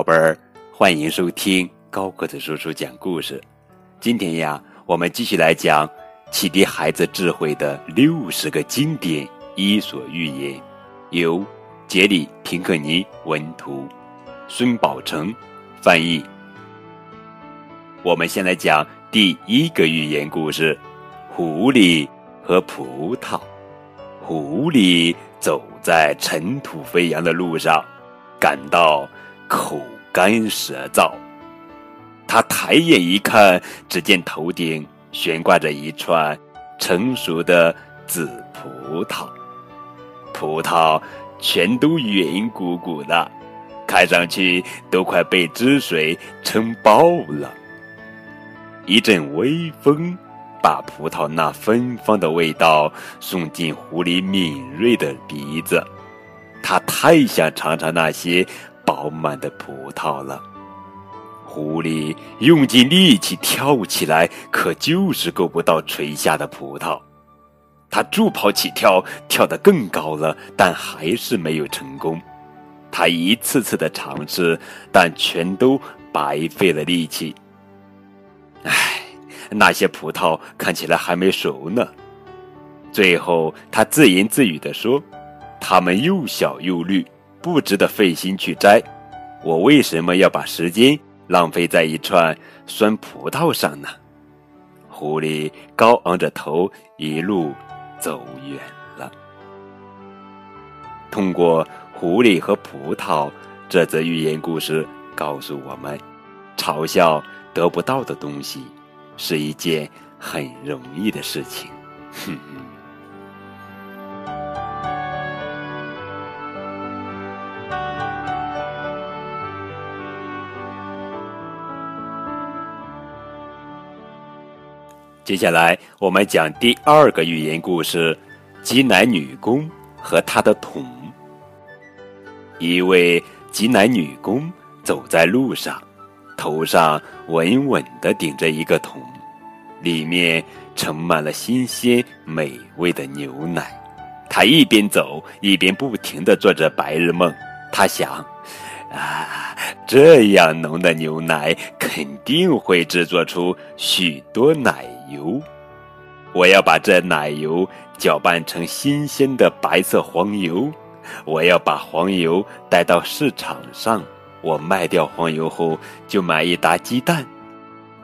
宝贝儿，欢迎收听高个子叔叔讲故事。今天呀，我们继续来讲启迪孩子智慧的六十个经典伊索寓言，由杰里·平克尼文图，孙宝成翻译。我们先来讲第一个寓言故事：狐狸和葡萄。狐狸走在尘土飞扬的路上，感到。口干舌燥，他抬眼一看，只见头顶悬挂着一串成熟的紫葡萄，葡萄全都圆鼓鼓的，看上去都快被汁水撑爆了。一阵微风把葡萄那芬芳的味道送进狐狸敏锐的鼻子，他太想尝尝那些。饱满的葡萄了，狐狸用尽力气跳起来，可就是够不到垂下的葡萄。它助跑起跳，跳得更高了，但还是没有成功。他一次次的尝试，但全都白费了力气。唉，那些葡萄看起来还没熟呢。最后，他自言自语地说：“它们又小又绿。”不值得费心去摘，我为什么要把时间浪费在一串酸葡萄上呢？狐狸高昂着头，一路走远了。通过狐狸和葡萄这则寓言故事，告诉我们：嘲笑得不到的东西，是一件很容易的事情。哼。接下来，我们讲第二个寓言故事：挤奶女工和她的桶。一位挤奶女工走在路上，头上稳稳地顶着一个桶，里面盛满了新鲜美味的牛奶。她一边走，一边不停地做着白日梦。她想：啊，这样浓的牛奶肯定会制作出许多奶。油，我要把这奶油搅拌成新鲜的白色黄油。我要把黄油带到市场上，我卖掉黄油后就买一打鸡蛋。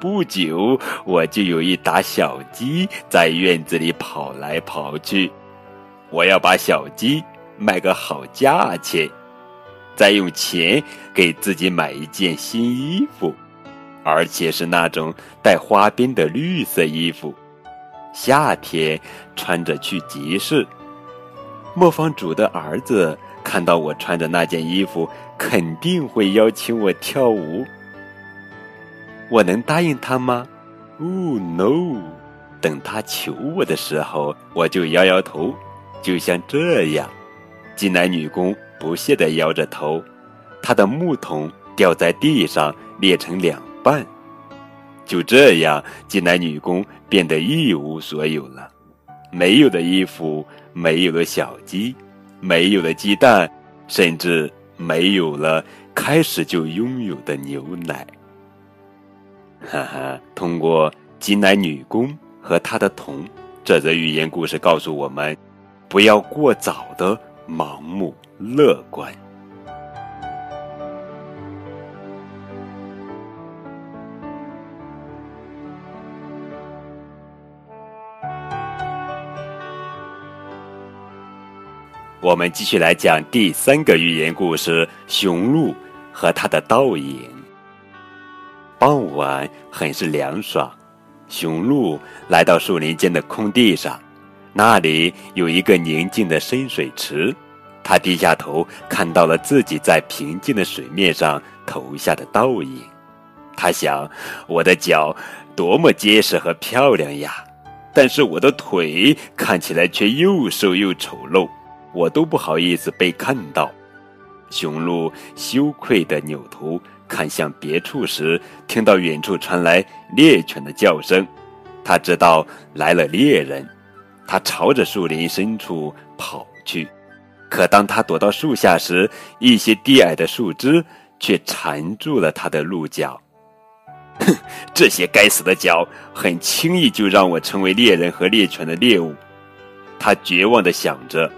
不久，我就有一打小鸡在院子里跑来跑去。我要把小鸡卖个好价钱，再用钱给自己买一件新衣服。而且是那种带花边的绿色衣服，夏天穿着去集市。磨坊主的儿子看到我穿着那件衣服，肯定会邀请我跳舞。我能答应他吗？哦，no！等他求我的时候，我就摇摇头，就像这样。挤奶女工不屑地摇着头，她的木桶掉在地上，裂成两。伴，就这样，金奶女工变得一无所有了，没有的衣服，没有了小鸡，没有了鸡蛋，甚至没有了开始就拥有的牛奶。哈哈，通过金奶女工和她的桶，这则寓言故事告诉我们：不要过早的盲目乐观。我们继续来讲第三个寓言故事：雄鹿和它的倒影。傍晚很是凉爽，雄鹿来到树林间的空地上，那里有一个宁静的深水池。他低下头，看到了自己在平静的水面上投下的倒影。他想：我的脚多么结实和漂亮呀！但是我的腿看起来却又瘦又丑陋。我都不好意思被看到。雄鹿羞愧地扭头看向别处时，听到远处传来猎犬的叫声，他知道来了猎人。他朝着树林深处跑去，可当他躲到树下时，一些低矮的树枝却缠住了他的鹿角。哼，这些该死的角，很轻易就让我成为猎人和猎犬的猎物。他绝望的想着。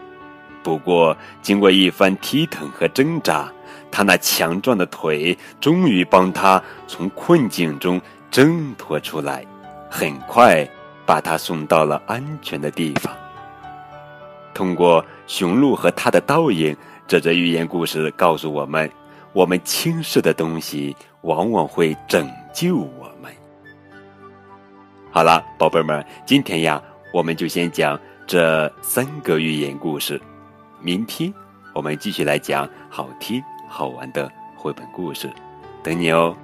不过，经过一番踢腾和挣扎，他那强壮的腿终于帮他从困境中挣脱出来，很快把他送到了安全的地方。通过雄鹿和他的倒影，这则寓言故事告诉我们：我们轻视的东西，往往会拯救我们。好了，宝贝们，今天呀，我们就先讲这三个寓言故事。明天我们继续来讲好听好玩的绘本故事，等你哦。